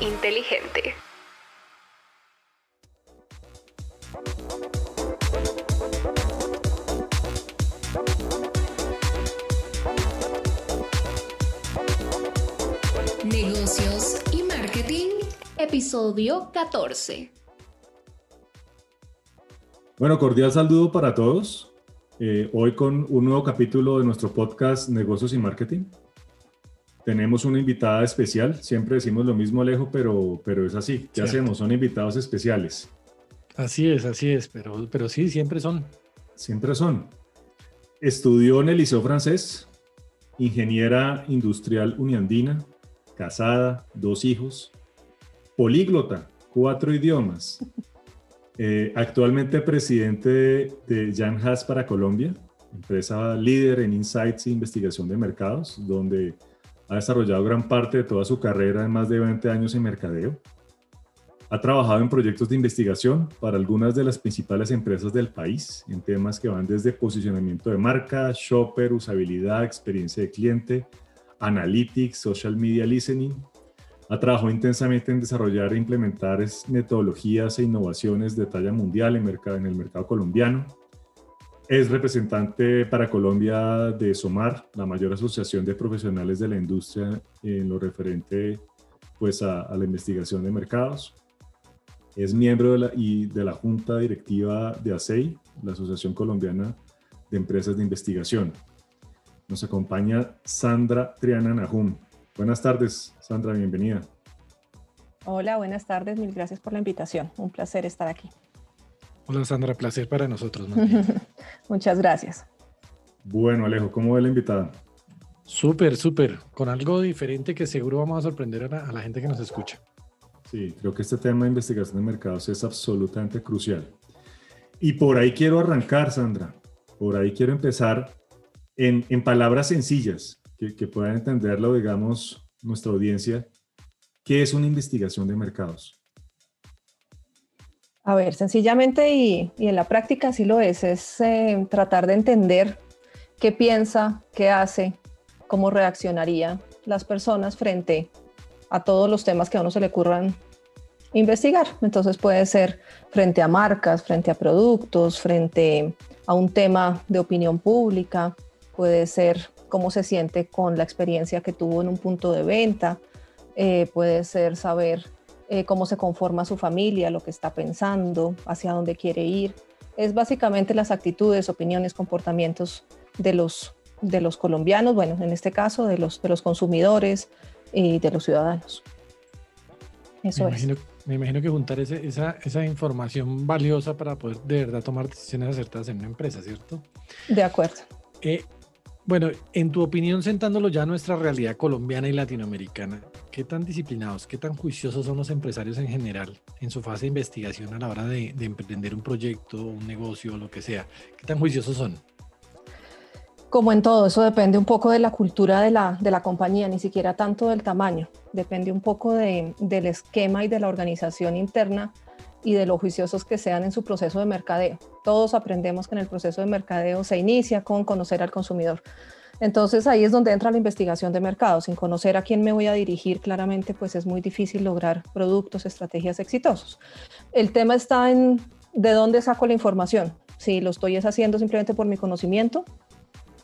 inteligente. Negocios y marketing, episodio 14. Bueno, cordial saludo para todos. Eh, hoy con un nuevo capítulo de nuestro podcast Negocios y Marketing. Tenemos una invitada especial. Siempre decimos lo mismo, Alejo, pero, pero es así. ¿Qué hacemos? Son invitados especiales. Así es, así es, pero, pero sí, siempre son. Siempre son. Estudió en el Liceo Francés, ingeniera industrial uniandina, casada, dos hijos, políglota, cuatro idiomas. Eh, actualmente presidente de Jan Haas para Colombia, empresa líder en insights e investigación de mercados, donde ha desarrollado gran parte de toda su carrera en más de 20 años en mercadeo. Ha trabajado en proyectos de investigación para algunas de las principales empresas del país, en temas que van desde posicionamiento de marca, shopper, usabilidad, experiencia de cliente, analytics, social media listening. Ha trabajado intensamente en desarrollar e implementar metodologías e innovaciones de talla mundial en, en el mercado colombiano es representante para Colombia de SOMAR, la mayor asociación de profesionales de la industria en lo referente pues, a, la investigación de mercados. Es miembro de la, y de la Junta Directiva de ASEI, la Asociación Colombiana de Empresas de Investigación. Nos acompaña Sandra Triana Nahum. Buenas tardes, Sandra, bienvenida. Hola, buenas tardes, mil gracias por la invitación. Un placer estar aquí. Hola Sandra, placer para nosotros. Muchas gracias. Bueno, Alejo, ¿cómo ve la invitada? Súper, súper, con algo diferente que seguro vamos a sorprender a la, gente que nos escucha. Sí, creo que este tema de investigación de mercados es absolutamente crucial. Y por ahí quiero arrancar, Sandra. Por ahí quiero empezar en, palabras sencillas, que, que puedan entenderlo, digamos, nuestra audiencia. ¿Qué es una investigación de mercados? A ver, sencillamente y, en la práctica sí lo es, es eh, tratar de entender qué piensa, qué hace, cómo reaccionaría las personas frente a todos los temas que a uno se le ocurran investigar. Entonces puede ser frente a marcas, frente a productos, frente a un tema de opinión pública, puede ser cómo se siente con la experiencia que tuvo en un punto de venta, eh, puede ser saber eh, cómo se conforma su familia, lo que está pensando, hacia dónde quiere ir. Es básicamente las actitudes, opiniones, comportamientos de los, de los colombianos, bueno, en este caso de los, de los consumidores y de los ciudadanos. Eso me imagino, es. Me imagino que juntar esa, esa información valiosa para poder de verdad tomar decisiones acertadas en una empresa, ¿cierto? De acuerdo. Eh, bueno, en tu opinión, sentándolo ya a nuestra realidad colombiana y latinoamericana, ¿qué tan disciplinados, qué tan juiciosos son los empresarios en general en su fase de investigación a la hora de, emprender un proyecto, un negocio, lo que sea? ¿Qué tan juiciosos son? Como en todo, eso depende un poco de la cultura de la, de la compañía, ni siquiera tanto del tamaño. Depende un poco del esquema y de la organización interna y de lo juiciosos que sean en su proceso de mercadeo. Todos aprendemos que en el proceso de mercadeo se inicia con conocer al consumidor. Entonces ahí es donde entra la investigación de mercado. Sin conocer a quién me voy a dirigir, claramente pues es muy difícil lograr productos, estrategias exitosos. El tema está en de dónde saco la información. Si lo estoy haciendo simplemente por mi conocimiento,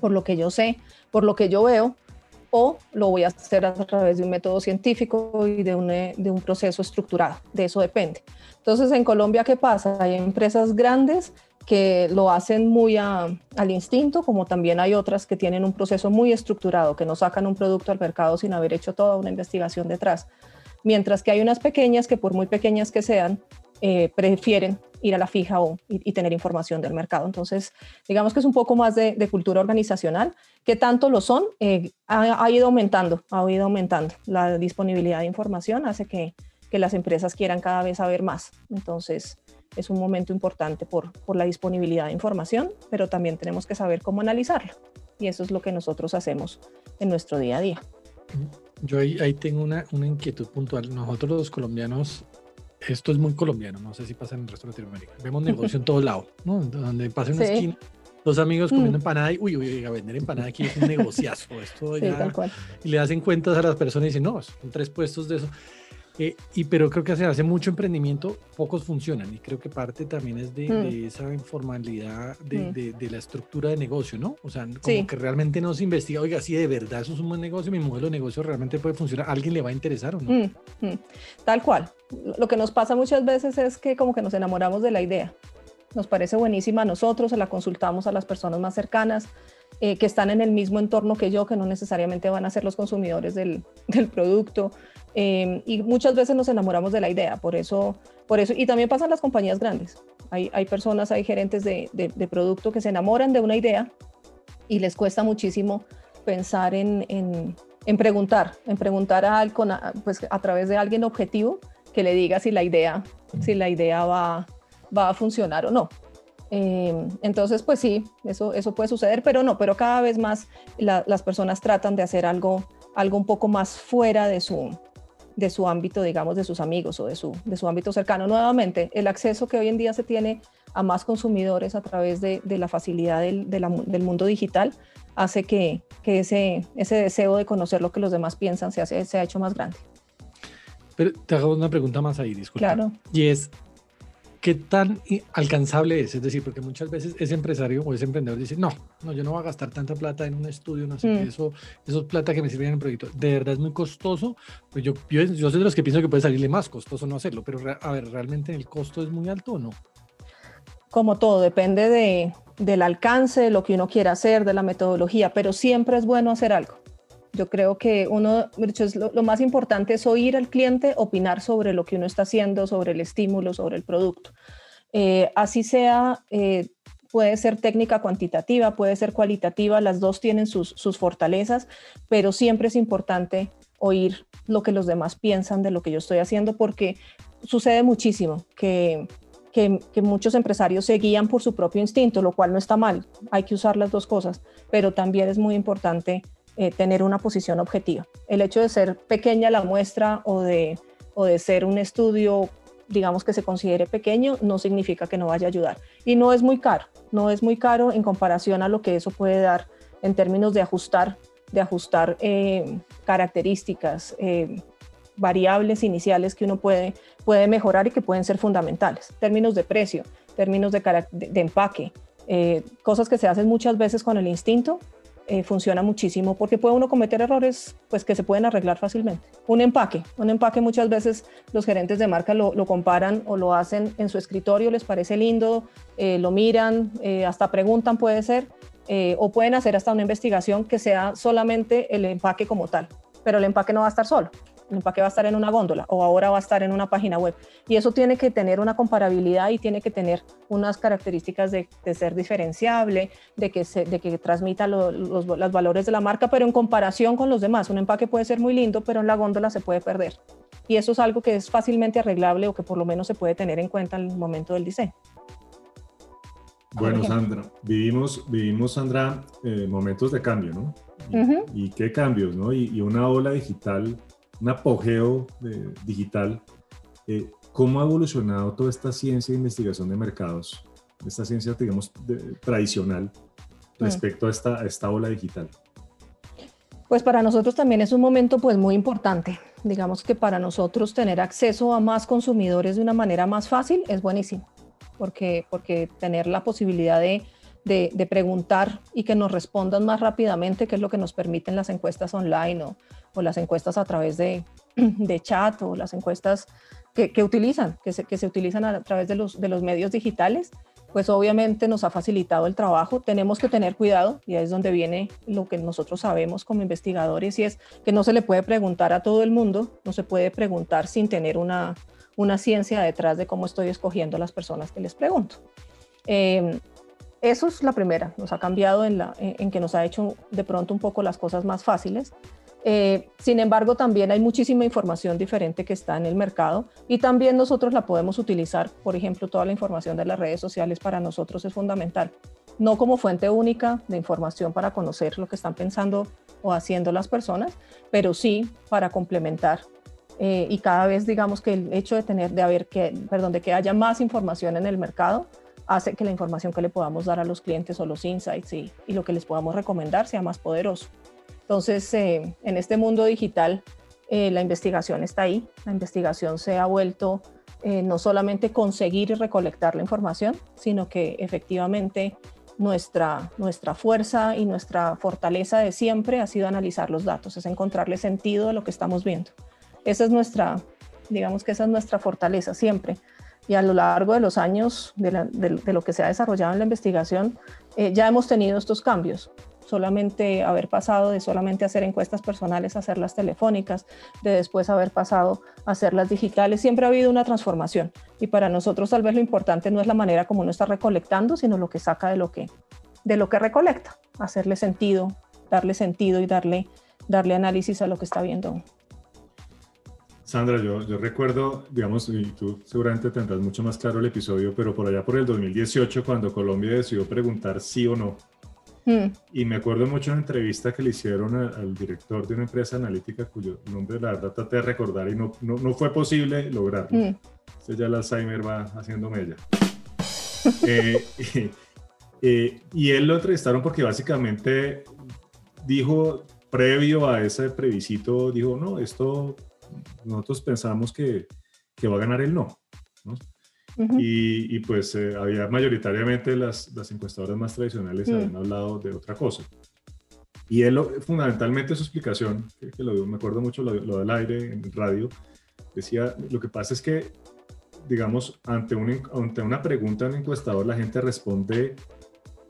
por lo que yo sé, por lo que yo veo, o lo voy a hacer a través de un método científico y de un, eh, proceso estructurado. De eso depende. Entonces, en Colombia, ¿qué pasa? Hay empresas grandes que lo hacen muy al instinto, como también hay otras que tienen un proceso muy estructurado, que no sacan un producto al mercado sin haber hecho toda una investigación detrás. Mientras que hay unas pequeñas que por muy pequeñas que sean, eh, prefieren ir a la fija o, y, tener información del mercado. Entonces, digamos que es un poco más de, cultura organizacional. que tanto lo son? Eh, ha, ido aumentando, ha ido aumentando. La disponibilidad de información hace que, que, las empresas quieran cada vez saber más. Entonces, es un momento importante por, por la disponibilidad de información, pero también tenemos que saber cómo analizarla. Y eso es lo que nosotros hacemos en nuestro día a día. Yo ahí, ahí tengo una, una inquietud puntual. Nosotros los colombianos esto es muy colombiano, no sé si pasa en el resto de Latinoamérica. Vemos negocio en todos lados, ¿no? Donde pasa una esquina, dos amigos comiendo mm. empanada y, uy, uy, a vender empanada aquí es un negociazo. Esto ya, Y le hacen cuentas a las personas y dicen, no, son tres puestos de eso. Eh, y pero creo que se hace mucho emprendimiento, pocos funcionan y creo que parte también es de, Mm. esa informalidad de, Mm. de- de la estructura de negocio, ¿no? O sea, como Sí. que realmente no se investiga, oiga, si de verdad eso es un buen negocio, mi modelo de negocio realmente puede funcionar, ¿a alguien le va a interesar o no? Mm, mm. Tal cual. Lo que nos pasa muchas veces es que como que nos enamoramos de la idea. Nos parece buenísima a nosotros, se la consultamos a las personas más cercanas, eh, que están en el mismo entorno que yo, que no necesariamente van a ser los consumidores del, del producto. Eh, y muchas veces nos enamoramos de la idea, por eso, por eso, y también pasan las compañías grandes. Hay, hay personas, hay gerentes de, de, de producto que se enamoran de una idea y les cuesta muchísimo pensar en, en, en preguntar, en preguntar a, a, pues, a través de alguien objetivo que le diga si la idea, si la idea va, va a funcionar o no. Eh, entonces, pues sí, eso, eso puede suceder, pero no, pero cada vez más la, las personas tratan de hacer algo, algo un poco más fuera de su, de su ámbito, digamos, de sus amigos o de su, de su ámbito cercano. Nuevamente, el acceso que hoy en día se tiene a más consumidores a través de, de la facilidad del, de la, del, mundo digital hace que, que, ese, ese deseo de conocer lo que los demás piensan se, hace, se ha hecho más grande. Pero te hago una pregunta más ahí, disculpa. Claro. Y es, ¿qué tan alcanzable es? Es decir, porque muchas veces ese empresario o ese emprendedor dice, no, no, yo no voy a gastar tanta plata en un estudio, no sé, mm. eso, eso es plata que me sirve en el proyecto. De verdad es muy costoso. Pues yo, yo, yo soy de los que pienso que puede salirle más costoso no hacerlo, pero a ver, ¿realmente el costo es muy alto o no? Como todo, depende de, del alcance, de lo que uno quiera hacer, de la metodología, pero siempre es bueno hacer algo. Yo creo que uno, lo, lo, más importante es oír al cliente, opinar sobre lo que uno está haciendo, sobre el estímulo, sobre el producto. Eh, así sea, eh, puede ser técnica cuantitativa, puede ser cualitativa, las dos tienen sus, sus, fortalezas, pero siempre es importante oír lo que los demás piensan de lo que yo estoy haciendo, porque sucede muchísimo que, que, que muchos empresarios se guían por su propio instinto, lo cual no está mal, hay que usar las dos cosas, pero también es muy importante eh, tener una posición objetiva. El hecho de ser pequeña la muestra o de, o de ser un estudio, digamos que se considere pequeño, no significa que no vaya a ayudar. Y no es muy caro, no es muy caro en comparación a lo que eso puede dar en términos de ajustar, de ajustar eh, características, eh, variables iniciales que uno puede, puede mejorar y que pueden ser fundamentales. Términos de precio, términos de, empaque, cosas que se hacen muchas veces con el instinto, eh, funciona muchísimo porque puede uno cometer errores pues que se pueden arreglar fácilmente. Un empaque, un empaque muchas veces los gerentes de marca lo, comparan o lo hacen en su escritorio, les parece lindo, eh, lo miran, eh, hasta preguntan puede ser, o pueden hacer hasta una investigación que sea solamente el empaque como tal, pero el empaque no va a estar solo. El empaque va a estar en una góndola o ahora va a estar en una página web. Y eso tiene que tener una comparabilidad y tiene que tener unas características de, de ser diferenciable, de que, se, de que transmita lo, los, los valores de la marca, pero en comparación con los demás. Un empaque puede ser muy lindo, pero en la góndola se puede perder. Y eso es algo que es fácilmente arreglable o que por lo menos se puede tener en cuenta en el momento del diseño. Bueno, Sandra, vivimos, vivimos Sandra, eh, momentos de cambio, ¿no? Y, uh -huh. y qué cambios, ¿no? Y, y, una ola digital, un apogeo de, digital. Eh, ¿Cómo ha evolucionado toda esta ciencia de investigación de mercados, esta ciencia, digamos, de, tradicional, respecto a, esta, a esta ola digital? Pues para nosotros también es un momento pues muy importante. Digamos que para nosotros tener acceso a más consumidores de una manera más fácil es buenísimo porque, porque tener la posibilidad de, de, preguntar y que nos respondan más rápidamente, que es lo que nos permiten las encuestas online o, o las encuestas a través de, de, chat o las encuestas que, que utilizan, que se, que se, utilizan a través de los, de los medios digitales, pues obviamente nos ha facilitado el trabajo. Tenemos que tener cuidado y ahí es donde viene lo que nosotros sabemos como investigadores y es que no se le puede preguntar a todo el mundo, no se puede preguntar sin tener una, una ciencia detrás de cómo estoy escogiendo a las personas que les pregunto. Eh, eso es la primera, nos ha cambiado en, la, en, que nos ha hecho de pronto un poco las cosas más fáciles. Eh, sin embargo, también hay muchísima información diferente que está en el mercado y también nosotros la podemos utilizar. Por ejemplo, toda la información de las redes sociales para nosotros es fundamental. No como fuente única de información para conocer lo que están pensando o haciendo las personas, pero sí para complementar eh, y cada vez digamos que el hecho de tener de haber que perdón de que haya más información en el mercado hace que la información que le podamos dar a los clientes o los insights y, lo que les podamos recomendar sea más poderoso entonces eh, en este mundo digital eh, la investigación está ahí. La investigación se ha vuelto eh, no solamente conseguir y recolectar la información, sino que efectivamente nuestra, nuestra fuerza y nuestra fortaleza de siempre ha sido analizar los datos, es encontrarle sentido a lo que estamos viendo. Esa es nuestra, digamos que esa es nuestra fortaleza siempre. Y a lo largo de los años de, lo que se ha desarrollado en la investigación, eh, ya hemos tenido estos cambios solamente haber pasado de solamente hacer encuestas personales a hacerlas telefónicas, de después haber pasado a hacerlas digitales, siempre ha habido una transformación. Y para nosotros tal vez lo importante no es la manera como uno está recolectando, sino lo que saca de lo que, de lo que recolecta, hacerle sentido, darle sentido y darle, darle análisis a lo que está viendo. Sandra, yo, yo recuerdo, digamos, y tú seguramente tendrás mucho más claro el episodio, pero por allá por el 2018, cuando Colombia decidió preguntar sí o no Mm. Y me acuerdo mucho de una entrevista que le hicieron al director de una empresa analítica cuyo nombre la verdad traté de recordar y no, no, no fue posible lograrlo. Mm. Entonces ya el Alzheimer va haciendo mella. Eh, eh, y él lo entrevistaron porque básicamente dijo, previo a ese previsito, dijo, no, esto nosotros pensamos que, que va a ganar el no. ¿no? y, y, pues eh, había mayoritariamente las, las, encuestadoras más tradicionales mm. habían hablado de otra cosa. Y él, fundamentalmente su explicación, que, lo, me acuerdo mucho lo, del aire en radio, decía, lo que pasa es que, digamos, ante, un, ante una pregunta en un encuestador, la gente responde,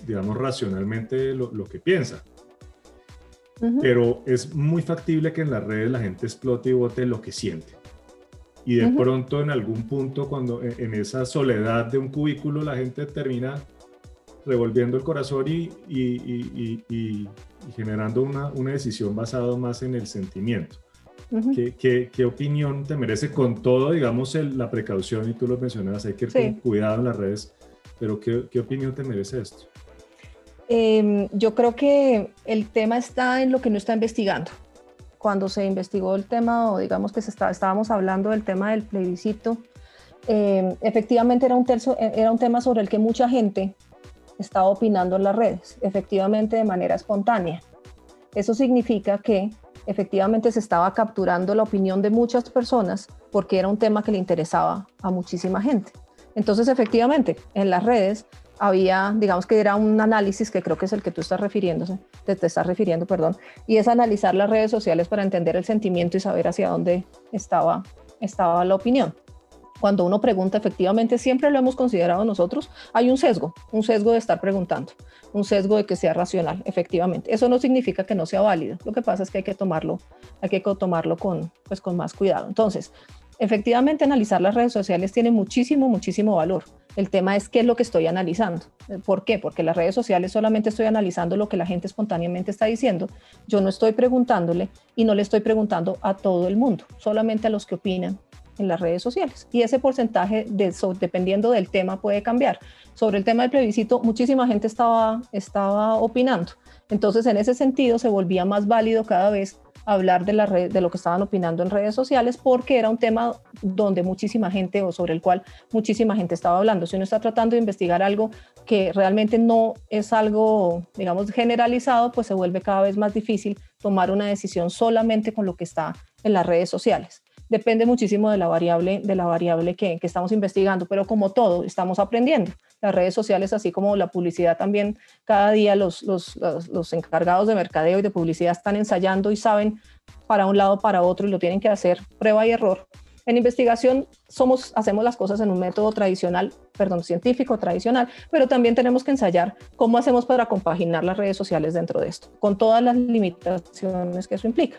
digamos, racionalmente lo, lo que piensa. Pero es muy factible que en las redes la gente explote y vote lo que siente. Y de pronto en algún punto, cuando en, esa soledad de un cubículo, la gente termina revolviendo el corazón y, y, y, generando una, una, decisión basada más en el sentimiento. ¿Qué, qué, qué, opinión te merece con todo, digamos, la precaución, y tú lo mencionabas, hay que ir con cuidado en las redes, pero ¿qué, qué opinión te merece esto? Em, yo creo que el tema está en lo que no está investigando cuando se investigó el tema, o digamos que se está, estábamos hablando del tema del plebiscito, eh, efectivamente era un, terzo, era un tema sobre el que mucha gente estaba opinando en las redes, efectivamente de manera espontánea. Eso significa que efectivamente se estaba capturando la opinión de muchas personas porque era un tema que le interesaba a muchísima gente. Entonces, efectivamente, en las redes había, digamos que era un análisis que creo que es el que tú estás refiriéndose, te, estás refiriendo, perdón, y es analizar las redes sociales para entender el sentimiento y saber hacia dónde estaba, estaba la opinión. Cuando uno pregunta, efectivamente, siempre lo hemos considerado nosotros, hay un sesgo, un sesgo de estar preguntando, un sesgo de que sea racional, efectivamente. Eso no significa que no sea válido, lo que pasa es que hay que tomarlo, hay que tomarlo con, pues, con más cuidado. Entonces, efectivamente, analizar las redes sociales tiene muchísimo, muchísimo valor el tema es qué es lo que estoy analizando. ¿Por qué? Porque las redes sociales solamente estoy analizando lo que la gente espontáneamente está diciendo. Yo no estoy preguntándole y no le estoy preguntando a todo el mundo, solamente a los que opinan en las redes sociales. Y ese porcentaje, de, dependiendo del tema, puede cambiar. Sobre el tema del plebiscito, muchísima gente estaba, estaba opinando. Entonces, en ese sentido, se volvía más válido cada vez hablar de, la de lo que estaban opinando en redes sociales porque era un tema donde muchísima gente o sobre el cual muchísima gente estaba hablando. Si uno está tratando de investigar algo que realmente no es algo, digamos, generalizado, pues se vuelve cada vez más difícil tomar una decisión solamente con lo que está en las redes sociales depende muchísimo de la variable, de la variable que, estamos investigando, pero como todo, estamos aprendiendo. Las redes sociales, así como la publicidad también, cada día los, los, los, encargados de mercadeo y de publicidad están ensayando y saben para un lado, para otro, y lo tienen que hacer prueba y error. En investigación somos, hacemos las cosas en un método tradicional, perdón, científico tradicional, pero también tenemos que ensayar cómo hacemos para compaginar las redes sociales dentro de esto, con todas las limitaciones que eso implica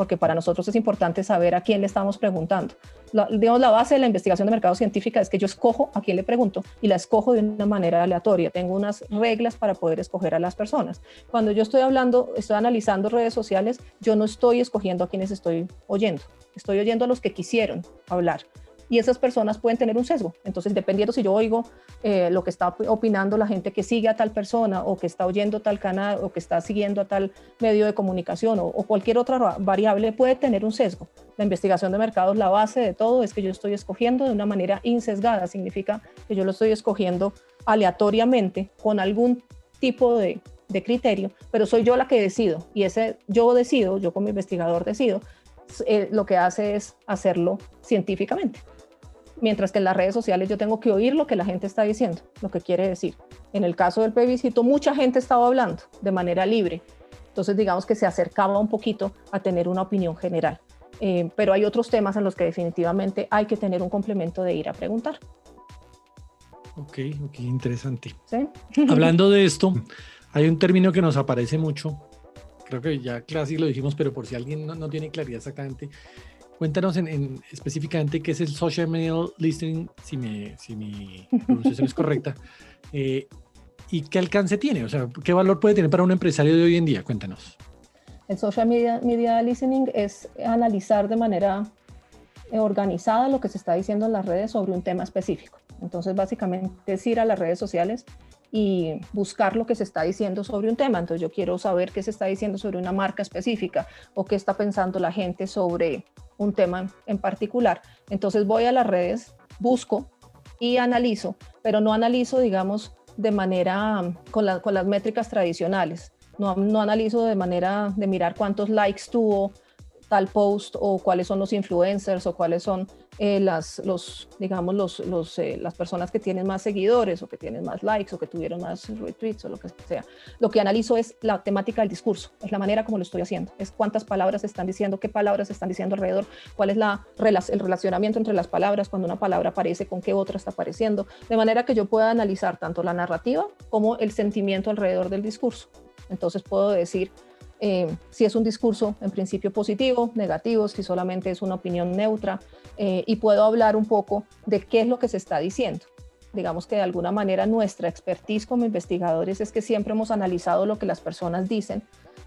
porque para nosotros es importante saber a quién le estamos preguntando. La, la base de la investigación de mercado científica es que yo escojo a quién le pregunto y la escojo de una manera aleatoria. Tengo unas reglas para poder escoger a las personas. Cuando yo estoy hablando, estoy analizando redes sociales, yo no estoy escogiendo a quienes estoy oyendo. Estoy oyendo a los que quisieron hablar y esas personas pueden tener un sesgo. Entonces, dependiendo si yo oigo eh, lo que está opinando la gente que sigue a tal persona o que está oyendo tal canal o que está siguiendo a tal medio de comunicación o, cualquier otra variable, puede tener un sesgo. La investigación de mercados, la base de todo es que yo estoy escogiendo de una manera insesgada, significa que yo lo estoy escogiendo aleatoriamente con algún tipo de, criterio, pero soy yo la que decido y ese yo decido, yo como investigador decido eh, lo que hace es hacerlo científicamente. Mientras que en las redes sociales yo tengo que oír lo que la gente está diciendo, lo que quiere decir. En el caso del plebiscito, mucha gente estaba hablando de manera libre. Entonces, digamos que se acercaba un poquito a tener una opinión general. Eh, pero hay otros temas en los que definitivamente hay que tener un complemento de ir a preguntar. Ok, ok, interesante. Hablando de esto, hay un término que nos aparece mucho, creo que ya casi lo dijimos, pero por si alguien no, tiene claridad exactamente, cuéntanos en, específicamente qué es el social media listening, si, me, si mi pronunciación es correcta, eh, y qué alcance tiene, o sea, qué valor puede tener para un empresario de hoy en día, cuéntanos. El social media, media listening es analizar de manera organizada lo que se está diciendo en las redes sobre un tema específico. Entonces, básicamente es ir a las redes sociales y buscar lo que se está diciendo sobre un tema. Entonces, yo quiero saber qué se está diciendo sobre una marca específica o qué está pensando la gente sobre un tema en particular. Entonces, voy a las redes, busco y analizo, pero no analizo, digamos, de manera con, con las métricas tradicionales no, analizo de manera de mirar cuántos likes tuvo tal post o cuáles son los influencers o cuáles son eh, las, los, digamos, los, los, eh, las personas que tienen más seguidores o que tienen más likes o que tuvieron más retweets o lo que sea. Lo que analizo es la temática del discurso, es la manera como lo estoy haciendo, es cuántas palabras están diciendo, qué palabras están diciendo alrededor, cuál es la, el relacionamiento entre las palabras, cuando una palabra aparece, con qué otra está apareciendo, de manera que yo pueda analizar tanto la narrativa como el sentimiento alrededor del discurso. Entonces puedo decir eh, si es un discurso en principio positivo, negativo, si solamente es una opinión neutra, eh, y puedo hablar un poco de qué es lo que se está diciendo. Digamos que de alguna manera nuestra expertise como investigadores es que siempre hemos analizado lo que las personas dicen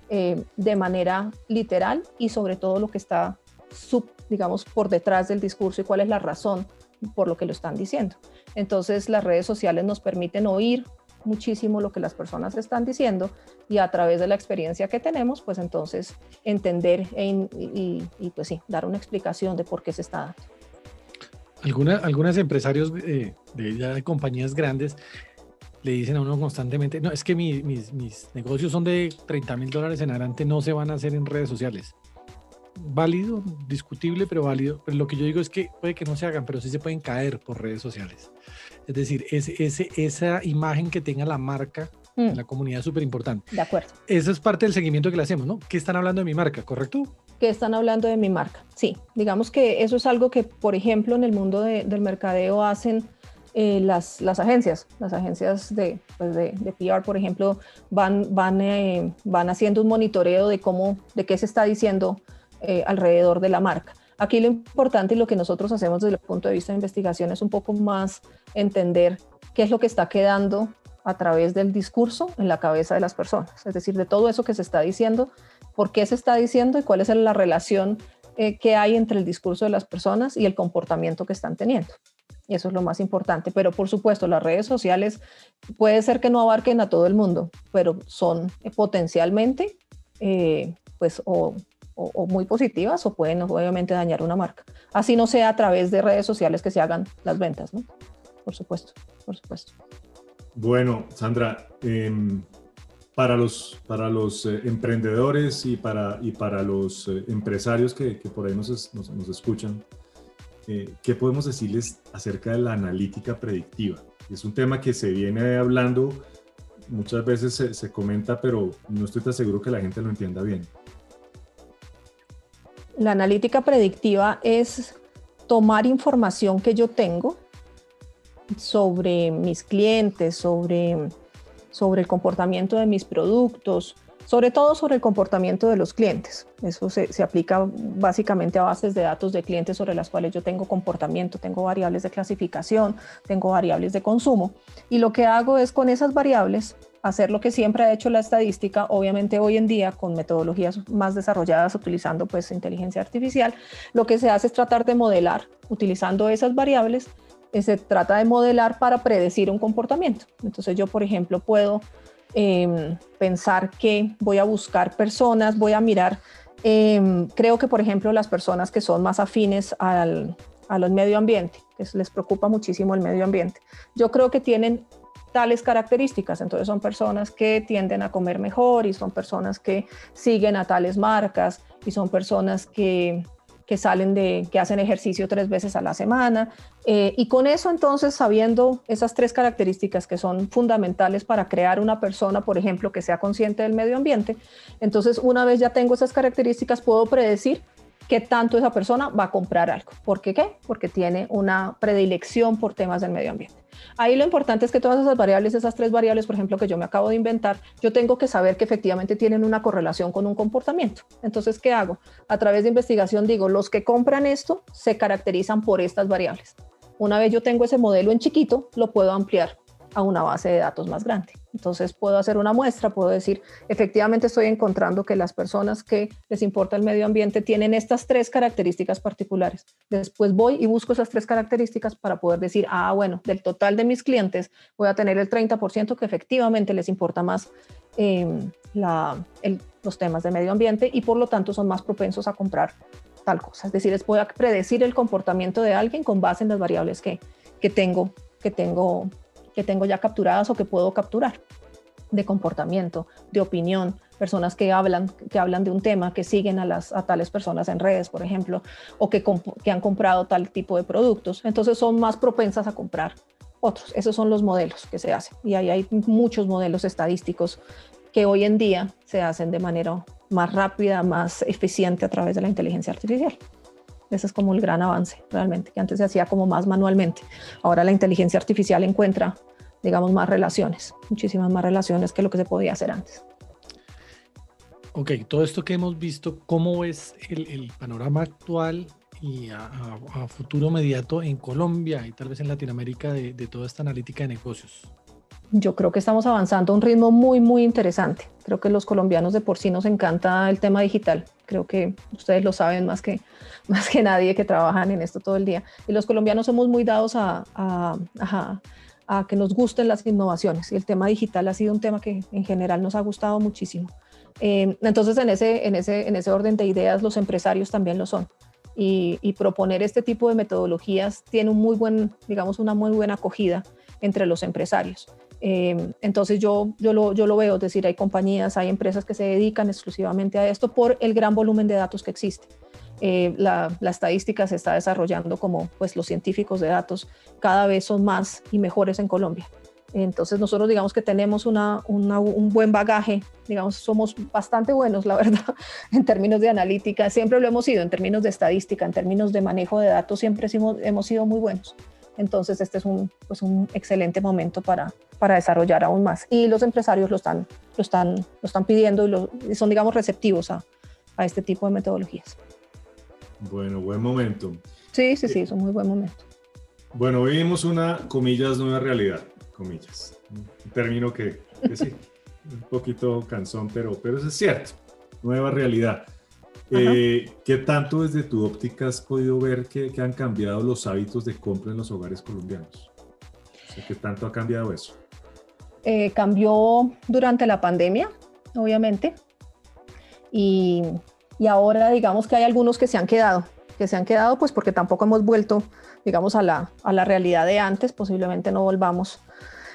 eh, de manera literal y sobre todo lo que está, sub, digamos, por detrás del discurso y cuál es la razón por lo que lo están diciendo. Entonces las redes sociales nos permiten oír muchísimo lo que las personas están diciendo y a través de la experiencia que tenemos, pues entonces entender e y, pues sí, dar una explicación de por qué se está dando. Alguna, algunos empresarios de, de, compañías grandes le dicen a uno constantemente, no, es que mis, mis negocios son de 30 mil dólares en adelante, no se van a hacer en redes sociales válido, discutible, pero válido. Pero lo que yo digo es que puede que no se hagan, pero sí se pueden caer por redes sociales. Es decir, ese, esa imagen que tenga la marca en mm. la comunidad es súper importante. De acuerdo. Eso es parte del seguimiento que le hacemos, ¿no? ¿Qué están hablando de mi marca, correcto? ¿Qué están hablando de mi marca? Sí, digamos que eso es algo que, por ejemplo, en el mundo del mercadeo hacen eh, las, las, agencias. Las agencias de, pues de, PR, por ejemplo, van, van, eh, van haciendo un monitoreo de cómo, de qué se está diciendo eh, alrededor de la marca. Aquí lo importante y lo que nosotros hacemos desde el punto de vista de investigación es un poco más entender qué es lo que está quedando a través del discurso en la cabeza de las personas, es decir, de todo eso que se está diciendo, por qué se está diciendo y cuál es la relación eh, que hay entre el discurso de las personas y el comportamiento que están teniendo. Y eso es lo más importante. Pero por supuesto, las redes sociales puede ser que no abarquen a todo el mundo, pero son potencialmente, eh, pues, o o, muy positivas o pueden obviamente dañar una marca. Así no sea a través de redes sociales que se hagan las ventas, ¿no? Por supuesto, por supuesto. Bueno, Sandra, em, para los, para los eh, emprendedores y para, y para los eh, empresarios que, que, por ahí nos, nos, escuchan, eh, ¿qué podemos decirles acerca de la analítica predictiva? Es un tema que se viene hablando, muchas veces se, se comenta, pero no estoy tan seguro que la gente lo entienda bien. La analítica predictiva es tomar información que yo tengo sobre mis clientes, sobre, sobre el comportamiento de mis productos, sobre todo sobre el comportamiento de los clientes. Eso se, se, aplica básicamente a bases de datos de clientes sobre las cuales yo tengo comportamiento, tengo variables de clasificación, tengo variables de consumo. Y lo que hago es con esas variables hacer lo que siempre ha hecho la estadística, obviamente hoy en día con metodologías más desarrolladas utilizando pues inteligencia artificial, lo que se hace es tratar de modelar utilizando esas variables, eh, se trata de modelar para predecir un comportamiento. Entonces yo, por ejemplo, puedo em, pensar que voy a buscar personas, voy a mirar, em, creo que, por ejemplo, las personas que son más afines al, al medio ambiente, que les preocupa muchísimo el medio ambiente, yo creo que tienen tales características. Entonces son personas que tienden a comer mejor y son personas que siguen a tales marcas y son personas que que salen de, que hacen ejercicio tres veces a la semana. Eh, y con eso entonces, sabiendo esas tres características que son fundamentales para crear una persona, por ejemplo, que sea consciente del medio ambiente, entonces una vez ya tengo esas características, puedo predecir qué tanto esa persona va a comprar algo. ¿Por qué qué? Porque tiene una predilección por temas del medio ambiente. Ahí lo importante es que todas esas variables, esas tres variables, por ejemplo, que yo me acabo de inventar, yo tengo que saber que efectivamente tienen una correlación con un comportamiento. Entonces, ¿qué hago? A través de investigación digo, los que compran esto se caracterizan por estas variables. Una vez yo tengo ese modelo en chiquito, lo puedo ampliar a una base de datos más grande. Entonces puedo hacer una muestra, puedo decir, efectivamente estoy encontrando que las personas que les importa el medio ambiente tienen estas tres características particulares. Después voy y busco esas tres características para poder decir, ah, bueno, del total de mis clientes voy a tener el 30% que efectivamente les importa más em, los temas de medio ambiente y por lo tanto son más propensos a comprar tal cosa. Es decir, les a predecir el comportamiento de alguien con base en las variables que, que tengo, que tengo que tengo ya capturadas o que puedo capturar de comportamiento, de opinión, personas que hablan, que hablan de un tema, que siguen a, las, a tales personas en redes, por ejemplo, o que, que han comprado tal tipo de productos. Entonces son más propensas a comprar otros. Esos son los modelos que se hacen. Y ahí hay muchos modelos estadísticos que hoy en día se hacen de manera más rápida, más eficiente a través de la inteligencia artificial. Ese es como el gran avance realmente, que antes se hacía como más manualmente. Ahora la inteligencia artificial encuentra, digamos, más relaciones, muchísimas más relaciones que lo que se podía hacer antes. Ok, todo esto que hemos visto, ¿cómo es el, panorama actual y a, futuro inmediato en Colombia y tal vez en Latinoamérica de, de toda esta analítica de negocios? yo creo que estamos avanzando a un ritmo muy, muy interesante. Creo que los colombianos de por sí nos encanta el tema digital. Creo que ustedes lo saben más que, más que nadie que trabajan en esto todo el día. Y los colombianos somos muy dados a, a, a, que nos gusten las innovaciones. Y el tema digital ha sido un tema que en general nos ha gustado muchísimo. Eh, entonces, en ese, en, ese, en ese orden de ideas, los empresarios también lo son. Y, y proponer este tipo de metodologías tiene un muy buen, digamos, una muy buena acogida entre los empresarios. Em, entonces yo, yo, lo, yo lo veo, es decir, hay compañías, hay empresas que se dedican exclusivamente a esto por el gran volumen de datos que existe. Eh, la, estadística se está desarrollando como pues los científicos de datos cada vez son más y mejores en Colombia. Entonces nosotros digamos que tenemos una, un buen bagaje, digamos, somos bastante buenos, la verdad, en términos de analítica, siempre lo hemos sido, en términos de estadística, en términos de manejo de datos, siempre hemos, hemos sido muy buenos. Entonces, este es un, pues un excelente momento para, para desarrollar aún más. Y los empresarios lo están, lo están, lo están pidiendo y, son, digamos, receptivos a, a, este tipo de metodologías. Bueno, buen momento. Sí, sí, sí, es un muy buen momento. Bueno, vivimos una, comillas, nueva realidad, comillas. Un término que, que sí, un poquito cansón, pero, pero eso es cierto. Nueva realidad. Eh, ¿Qué tanto desde tu óptica has podido ver que, han cambiado los hábitos de compra en los hogares colombianos? ¿Qué tanto ha cambiado eso? Eh, cambió durante la pandemia, obviamente, y, y, ahora digamos que hay algunos que se han quedado, que se han quedado pues porque tampoco hemos vuelto, digamos, a la, a la realidad de antes, posiblemente no volvamos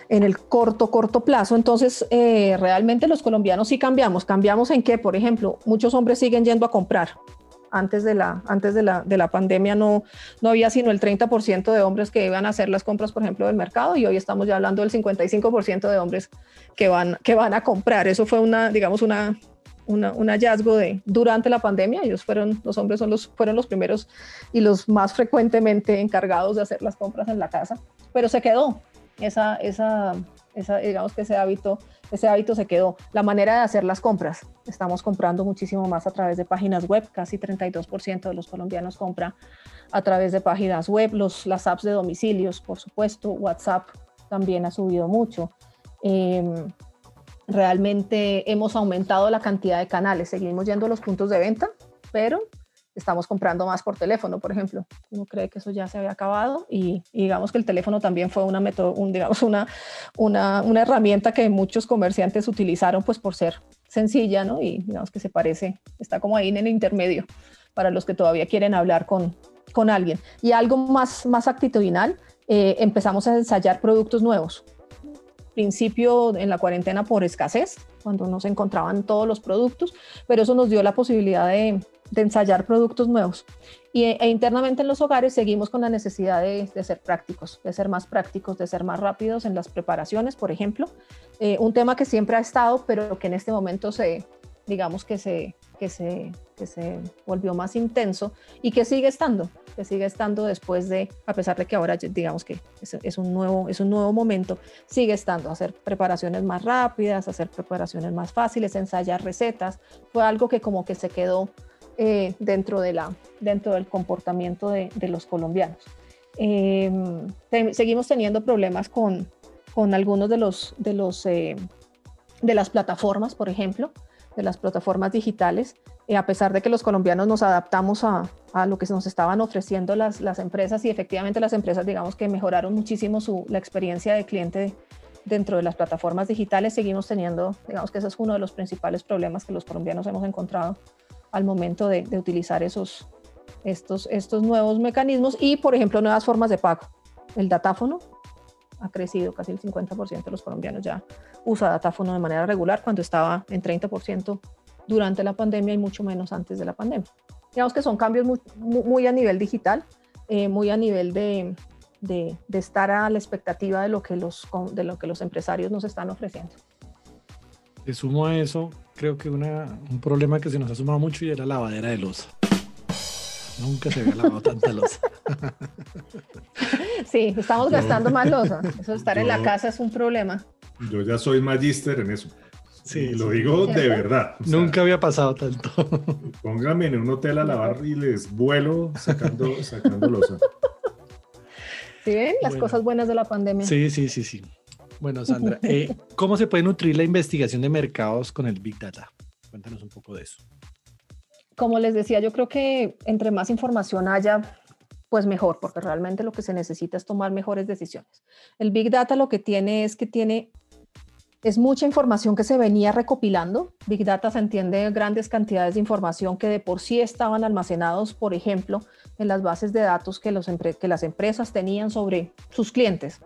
en el corto, corto plazo. Entonces, eh, realmente los colombianos sí cambiamos. ¿Cambiamos en qué? Por ejemplo, muchos hombres siguen yendo a comprar. Antes de la, antes de la, de la pandemia no, no había sino el 30% de hombres que iban a hacer las compras, por ejemplo, del mercado y hoy estamos ya hablando del 55% de hombres que van, que van a comprar. Eso fue una, digamos, una, un hallazgo de durante la pandemia. Ellos fueron, los hombres son los, fueron los primeros y los más frecuentemente encargados de hacer las compras en la casa, pero se quedó esa, esa, esa, digamos que ese hábito, ese hábito se quedó. La manera de hacer las compras, estamos comprando muchísimo más a través de páginas web, casi 32% de los colombianos compra a través de páginas web, los, las apps de domicilios, por supuesto, WhatsApp también ha subido mucho. Em, realmente hemos aumentado la cantidad de canales, seguimos yendo a los puntos de venta, pero estamos comprando más por teléfono, por ejemplo. Uno cree que eso ya se había acabado y, digamos que el teléfono también fue una, un, digamos, una, una, una, herramienta que muchos comerciantes utilizaron pues por ser sencilla, ¿no? Y digamos que se parece, está como ahí en el intermedio para los que todavía quieren hablar con, con alguien. Y algo más, más actitudinal, eh, empezamos a ensayar productos nuevos. Principio en la cuarentena por escasez, cuando no se encontraban todos los productos, pero eso nos dio la posibilidad de, ensayar productos nuevos. Y, e internamente en los hogares seguimos con la necesidad de, ser prácticos, de ser más prácticos, de ser más rápidos en las preparaciones, por ejemplo. Eh, un tema que siempre ha estado, pero que en este momento se, digamos que se, que se, que se volvió más intenso y que sigue estando, que sigue estando después de, a pesar de que ahora digamos que es, un, nuevo, es un nuevo momento, sigue estando, hacer preparaciones más rápidas, hacer preparaciones más fáciles, ensayar recetas, fue algo que como que se quedó eh, dentro, de la, dentro del comportamiento de, de los colombianos. Em, seguimos teniendo problemas con, con algunos de los, de los eh, de las plataformas, por ejemplo, de las plataformas digitales, eh, a pesar de que los colombianos nos adaptamos a, a lo que nos estaban ofreciendo las, las, empresas y efectivamente las empresas, digamos que mejoraron muchísimo su, la experiencia de cliente dentro de las plataformas digitales, seguimos teniendo, digamos que ese es uno de los principales problemas que los colombianos hemos encontrado al momento de, utilizar esos, estos, estos nuevos mecanismos y, por ejemplo, nuevas formas de pago. El datáfono ha crecido, casi el 50% de los colombianos ya usa datáfono de manera regular cuando estaba en 30% durante la pandemia y mucho menos antes de la pandemia. Digamos que son cambios muy, muy a nivel digital, eh, muy a nivel de, de, de, estar a la expectativa de lo, que los, de lo que los empresarios nos están ofreciendo. Le sumo a eso, creo que una, un problema que se nos ha sumado mucho y era la lavadera de losa. Nunca se había lavado tanta losa. Sí, estamos gastando más losa. Eso de estar en la casa es un problema. Yo ya soy magíster en eso. Sí, lo digo de verdad. Nunca había pasado tanto. Póngame en un hotel a lavar y les vuelo sacando, sacando losa. ¿Sí ven? Las cosas buenas de la pandemia. Sí, sí, sí, sí. Bueno, Sandra, eh, ¿cómo se puede nutrir la investigación de mercados con el Big Data? Cuéntanos un poco de eso. Como les decía, yo creo que entre más información haya, pues mejor, porque realmente lo que se necesita es tomar mejores decisiones. El Big Data lo que tiene es que tiene es mucha información que se venía recopilando. Big Data se entiende grandes cantidades de información que de por sí estaban almacenados, por ejemplo, en las bases de datos que, los que las empresas tenían sobre sus clientes.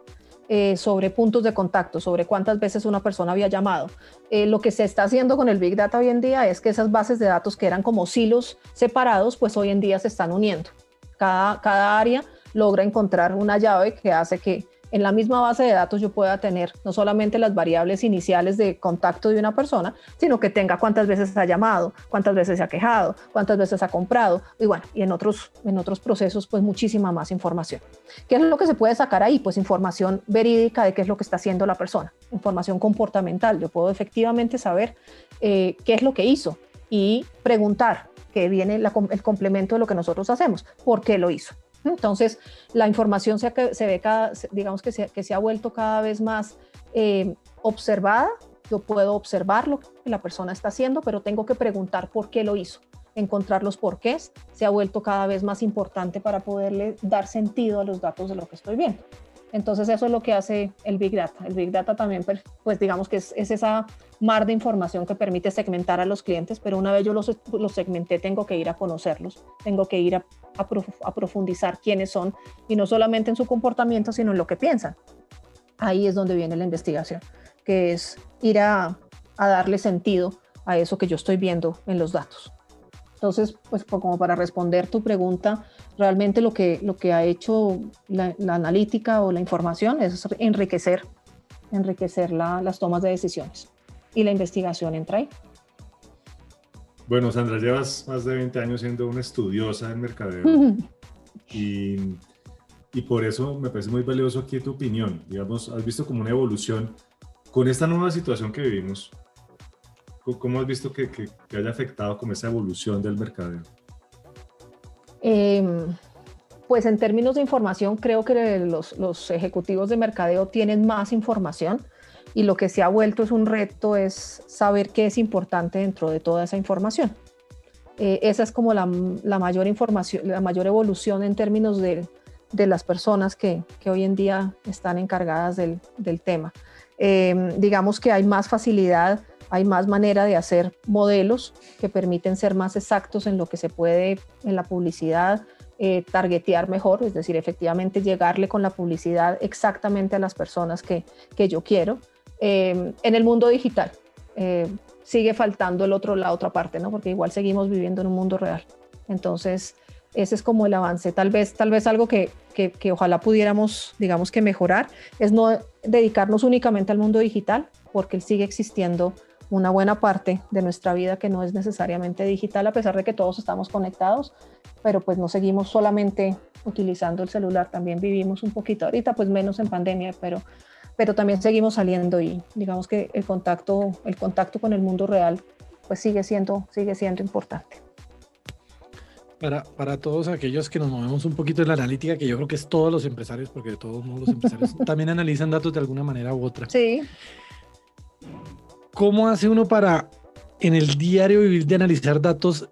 Eh, sobre puntos de contacto, sobre cuántas veces una persona había llamado. Eh, lo que se está haciendo con el Big Data hoy en día es que esas bases de datos que eran como silos separados, pues hoy en día se están uniendo. Cada, cada área logra encontrar una llave que hace que en la misma base de datos yo pueda tener no solamente las variables iniciales de contacto de una persona, sino que tenga cuántas veces ha llamado, cuántas veces se ha quejado, cuántas veces ha comprado y bueno, y en otros, en otros procesos pues muchísima más información. ¿Qué es lo que se puede sacar ahí? Pues información verídica de qué es lo que está haciendo la persona, información comportamental. Yo puedo efectivamente saber eh, qué es lo que hizo y preguntar, que viene el complemento de lo que nosotros hacemos, por qué lo hizo. Entonces, la información se, se ve cada, digamos que se, ha vuelto cada vez más eh, observada. Yo puedo observar lo que la persona está haciendo, pero tengo que preguntar por qué lo hizo. Encontrar los porqués se ha vuelto cada vez más importante para poderle dar sentido a los datos de lo que estoy viendo. Entonces eso es lo que hace el Big Data. El Big Data también, pues, pues digamos que es, esa mar de información que permite segmentar a los clientes, pero una vez yo los, los segmenté, tengo que ir a conocerlos, tengo que ir a, a, profundizar quiénes son, y no solamente en su comportamiento, sino en lo que piensan. Ahí es donde viene la investigación, que es ir a, a darle sentido a eso que yo estoy viendo en los datos. Entonces, pues como para responder tu pregunta, realmente lo que, lo que ha hecho la, analítica o la información es enriquecer, enriquecer las tomas de decisiones. Y la investigación entra ahí. Bueno, Sandra, llevas más de 20 años siendo una estudiosa del mercadeo. y, y por eso me parece muy valioso aquí tu opinión. Digamos, has visto como una evolución con esta nueva situación que vivimos ¿Cómo has visto que, que, haya afectado como esa evolución del mercadeo? Em, pues en términos de información, creo que los, los, ejecutivos de mercadeo tienen más información y lo que se ha vuelto es un reto es saber qué es importante dentro de toda esa información. Eh, esa es como la, la, mayor información, la mayor evolución en términos de, de las personas que, que, hoy en día están encargadas del, del tema. Em, digamos que hay más facilidad hay más manera de hacer modelos que permiten ser más exactos en lo que se puede en la publicidad, eh, targetear mejor, es decir, efectivamente llegarle con la publicidad exactamente a las personas que, que yo quiero. Eh, en el mundo digital, eh, sigue faltando el otro, la otra parte, ¿no? Porque igual seguimos viviendo en un mundo real. Entonces, ese es como el avance. Tal vez, tal vez algo que, que, ojalá pudiéramos, digamos que mejorar, es no dedicarnos únicamente al mundo digital, porque sigue existiendo una buena parte de nuestra vida que no es necesariamente digital, a pesar de que todos estamos conectados, pero pues no seguimos solamente utilizando el celular, también vivimos un poquito ahorita, pues menos en pandemia, pero, pero también seguimos saliendo y digamos que el contacto, el contacto con el mundo real pues sigue siendo, sigue siendo importante. Para, para, todos aquellos que nos movemos un poquito en la analítica, que yo creo que es todos los empresarios, porque de todos modos los empresarios también analizan datos de alguna manera u otra. Sí. ¿Cómo hace uno para en el diario vivir de analizar datos,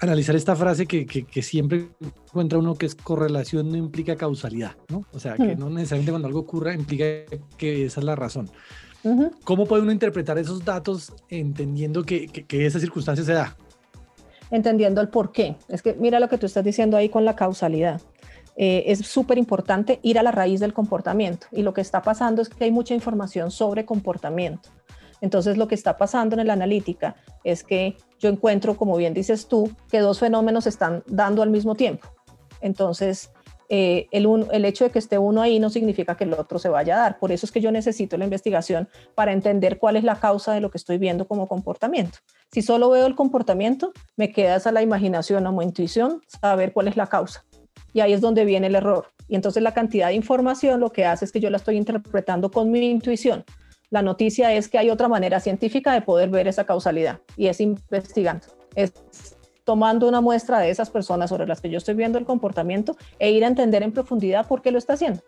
analizar esta frase que, que, siempre encuentra uno que es correlación no implica causalidad, ¿no? O sea, que hmm. no necesariamente cuando algo ocurra implica que esa es la razón. ¿Cómo puede uno interpretar esos datos entendiendo que, que esa circunstancia se da? entendiendo el por qué. Es que mira lo que tú estás diciendo ahí con la causalidad. Eh, es súper importante ir a la raíz del comportamiento y lo que está pasando es que hay mucha información sobre comportamiento. Entonces lo que está pasando en la analítica es que yo encuentro, como bien dices tú, que dos fenómenos están dando al mismo tiempo. Entonces, eh, el, hecho de que esté uno ahí no significa que el otro se vaya a dar. Por eso es que yo necesito la investigación para entender cuál es la causa de lo que estoy viendo como comportamiento. Si solo veo el comportamiento, me queda esa la imaginación o intuición, saber cuál es la causa. Y ahí es donde viene el error. Y entonces la cantidad de información lo que hace es que yo la estoy interpretando con mi intuición. La noticia es que hay otra manera científica de poder ver esa causalidad y es investigando. Es tomando una muestra de esas personas sobre las que yo estoy viendo el comportamiento e ir a entender en profundidad por qué lo está haciendo,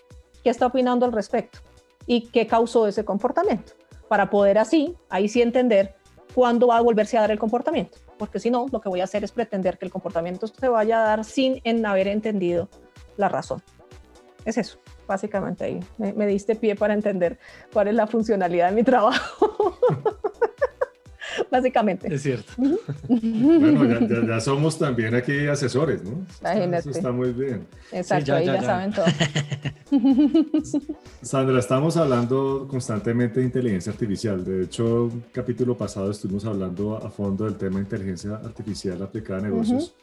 qué está opinando al respecto y qué causó ese comportamiento, para poder así, ahí sí entender cuándo va a volverse a dar el comportamiento, porque si no, lo que voy a hacer es pretender que el comportamiento se vaya a dar sin en haber entendido la razón. Es eso, básicamente ahí. Me, me diste pie para entender cuál es la funcionalidad de mi trabajo. básicamente. Es cierto. bueno, ya, somos también aquí asesores, ¿no? Eso está muy bien. Exacto, ahí ya, saben todo. Sandra, estamos hablando constantemente de inteligencia artificial. De hecho, un capítulo pasado estuvimos hablando a fondo del tema de inteligencia artificial aplicada a negocios.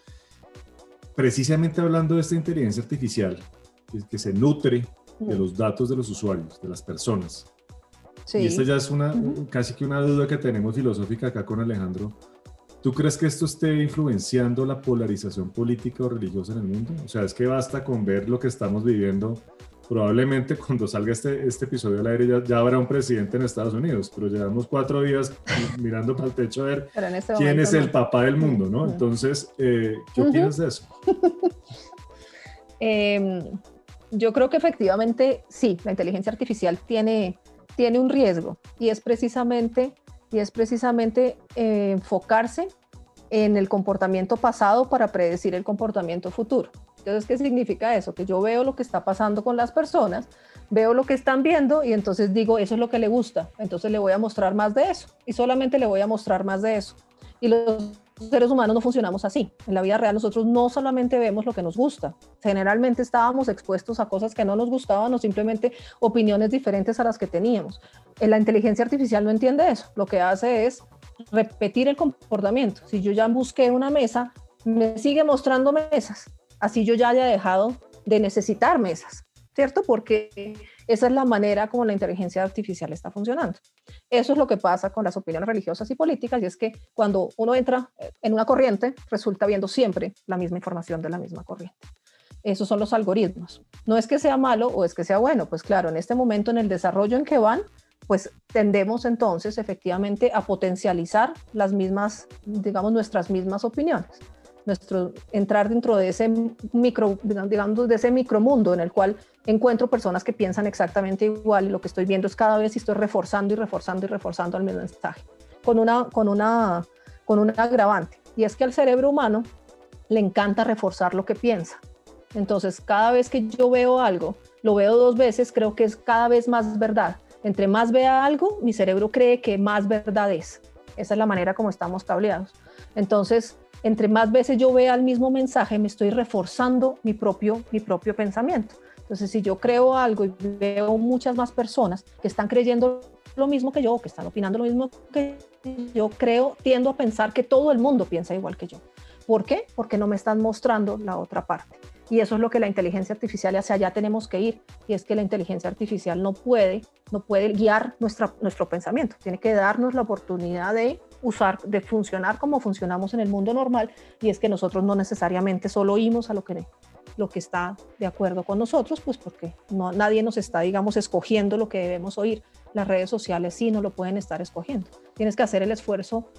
Precisamente hablando de esta inteligencia artificial que, que se nutre de los datos de los usuarios, de las personas y esta ya es una, casi que una duda que tenemos filosófica acá con Alejandro. ¿Tú crees que esto esté influenciando la polarización política o religiosa en el mundo? O sea, es que basta con ver lo que estamos viviendo. Probablemente cuando salga este, este episodio al aire ya, habrá un presidente en Estados Unidos, pero llevamos cuatro días mirando para el techo a ver este quién es el papá del mundo, ¿no? Entonces, eh, ¿qué opinas de eso? Em, yo creo que efectivamente sí, la inteligencia artificial tiene, tiene un riesgo y es precisamente, y es precisamente eh, enfocarse en el comportamiento pasado para predecir el comportamiento futuro. Entonces, ¿qué significa eso? Que yo veo lo que está pasando con las personas, veo lo que están viendo y entonces digo, eso es lo que le gusta, entonces le voy a mostrar más de eso y solamente le voy a mostrar más de eso. Y los seres humanos no funcionamos así. En la vida real nosotros no solamente vemos lo que nos gusta, generalmente estábamos expuestos a cosas que no nos gustaban o simplemente opiniones diferentes a las que teníamos. La inteligencia artificial no entiende eso, lo que hace es repetir el comportamiento. Si yo ya busqué una mesa, me sigue mostrando mesas, así yo ya haya dejado de necesitar mesas, ¿cierto? Porque esa es la manera como la inteligencia artificial está funcionando. Eso es lo que pasa con las opiniones religiosas y políticas, y es que cuando uno entra en una corriente, resulta viendo siempre la misma información de la misma corriente. Esos son los algoritmos. No es que sea malo o es que sea bueno, pues claro, en este momento en el desarrollo en que van, pues tendemos entonces efectivamente a potencializar las mismas, digamos, nuestras mismas opiniones nuestro, entrar dentro de ese micro, digamos, de ese micromundo en el cual encuentro personas que piensan exactamente igual y lo que estoy viendo es cada vez y estoy reforzando y reforzando y reforzando el mismo mensaje con una, con una, con un agravante. Y es que al cerebro humano le encanta reforzar lo que piensa. Entonces, cada vez que yo veo algo, lo veo dos veces, creo que es cada vez más verdad. Entre más vea algo, mi cerebro cree que más verdad es. Esa es la manera como estamos cableados. Entonces, entre más veces yo vea el mismo mensaje, me estoy reforzando mi propio, mi propio pensamiento. Entonces, si yo creo algo y veo muchas más personas que están creyendo lo mismo que yo, que están opinando lo mismo que yo, creo, tiendo a pensar que todo el mundo piensa igual que yo. ¿Por qué? Porque no me están mostrando la otra parte. Y eso es lo que la inteligencia artificial hacia allá tenemos que ir. Y es que la inteligencia artificial no puede, no puede guiar nuestra, nuestro pensamiento. Tiene que darnos la oportunidad de usar, de funcionar como funcionamos en el mundo normal. Y es que nosotros no necesariamente solo oímos a lo que, lo que está de acuerdo con nosotros, pues porque no, nadie nos está, digamos, escogiendo lo que debemos oír. Las redes sociales sí no lo pueden estar escogiendo. Tienes que hacer el esfuerzo,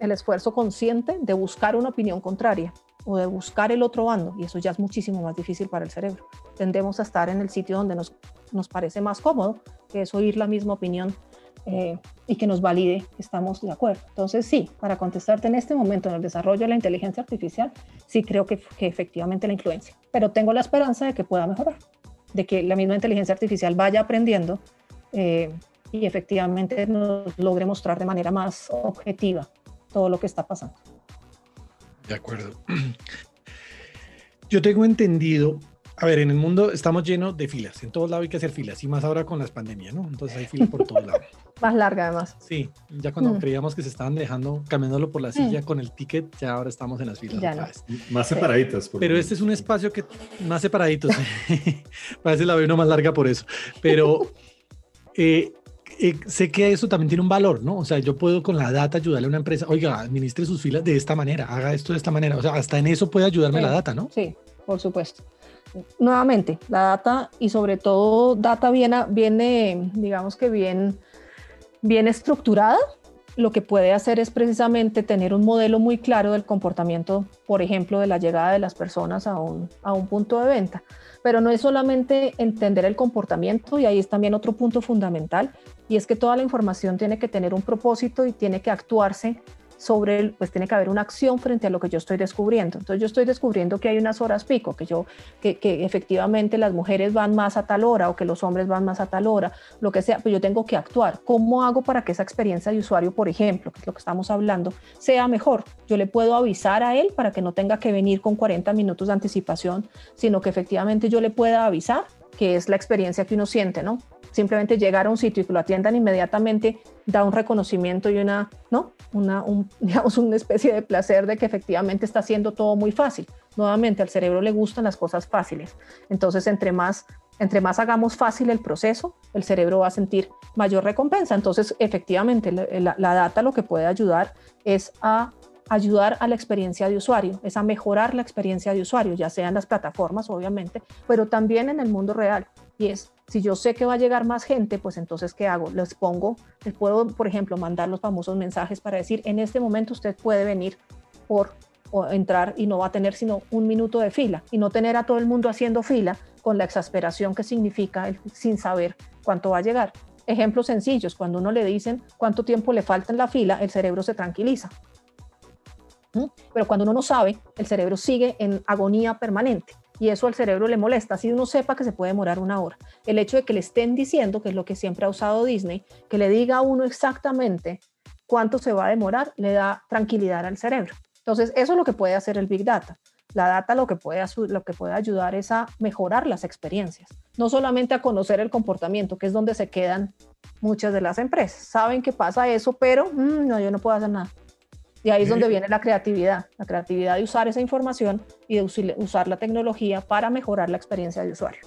el esfuerzo consciente de buscar una opinión contraria o de buscar el otro bando, y eso ya es muchísimo más difícil para el cerebro. Tendemos a estar en el sitio donde nos, nos parece más cómodo, que es oír la misma opinión eh, y que nos valide que estamos de acuerdo. Entonces, sí, para contestarte en este momento en el desarrollo de la inteligencia artificial, sí creo que, que efectivamente la influencia, pero tengo la esperanza de que pueda mejorar, de que la misma inteligencia artificial vaya aprendiendo eh, y efectivamente nos logre mostrar de manera más objetiva todo lo que está pasando. De acuerdo. Yo tengo entendido, a ver, en el mundo estamos llenos de filas, en todos lados hay que hacer filas, y más ahora con las pandemias, ¿no? Entonces hay filas por todos lados. más larga además. Sí, ya cuando mm. creíamos que se estaban dejando, cambiándolo por la silla mm. con el ticket, ya ahora estamos en las filas otra vez. Más separaditas. Pero este es un espacio que, más separaditos, parece la veo uno más larga por eso, pero... Eh, eh, sé que eso también tiene un valor, ¿no? O sea, yo puedo con la data ayudarle a una empresa, oiga, administre sus filas de esta manera, haga esto de esta manera. O sea, hasta en eso puede ayudarme la data, ¿no? Sí, por supuesto. Nuevamente, la data y sobre todo data viene, digamos que bien, bien estructurada, lo que puede hacer es precisamente tener un modelo muy claro del comportamiento, por ejemplo, de la llegada de las personas a un, a un punto de venta. Pero no es solamente entender el comportamiento y ahí es también otro punto fundamental y es que toda la información tiene que tener un propósito y tiene que actuarse sobre el, pues tiene que haber una acción frente a lo que yo estoy descubriendo. Entonces yo estoy descubriendo que hay unas horas pico, que yo, que, que, efectivamente las mujeres van más a tal hora o que los hombres van más a tal hora, lo que sea, pues yo tengo que actuar. ¿Cómo hago para que esa experiencia de usuario, por ejemplo, que es lo que estamos hablando, sea mejor? Yo le puedo avisar a él para que no tenga que venir con 40 minutos de anticipación, sino que efectivamente yo le pueda avisar que es la experiencia que uno siente, ¿no? Simplemente llegar a un sitio y que lo atiendan inmediatamente da un reconocimiento y una, ¿no? Una, un, digamos, una especie de placer de que efectivamente está haciendo todo muy fácil. Nuevamente, al cerebro le gustan las cosas fáciles. Entonces, entre más, entre más hagamos fácil el proceso, el cerebro va a sentir mayor recompensa. Entonces, efectivamente, la data lo que puede ayudar es a ayudar a la experiencia de usuario, es a mejorar la experiencia de usuario, ya sea en las plataformas, obviamente, pero también en el mundo real. Y es, si yo sé que va a llegar más gente, pues entonces, ¿qué hago? Les pongo, les puedo, por ejemplo, mandar los famosos mensajes para decir, en este momento usted puede venir por o entrar y no va a tener sino un minuto de fila y no tener a todo el mundo haciendo fila con la exasperación que significa el, sin saber cuánto va a llegar. Ejemplos sencillos, cuando uno le dicen cuánto tiempo le falta en la fila, el cerebro se tranquiliza. Pero cuando uno no sabe, el cerebro sigue en agonía permanente y eso al cerebro le molesta, si uno sepa que se puede demorar una hora. El hecho de que le estén diciendo, que es lo que siempre ha usado Disney, que le diga a uno exactamente cuánto se va a demorar, le da tranquilidad al cerebro. Entonces, eso es lo que puede hacer el Big Data. La data lo que, puede, lo que puede ayudar es a mejorar las experiencias, no solamente a conocer el comportamiento, que es donde se quedan muchas de las empresas. Saben que pasa eso, pero mm, no, yo no puedo hacer nada. Y ahí es donde viene la creatividad, la creatividad de usar esa información y de usar la tecnología para mejorar la experiencia de usuario.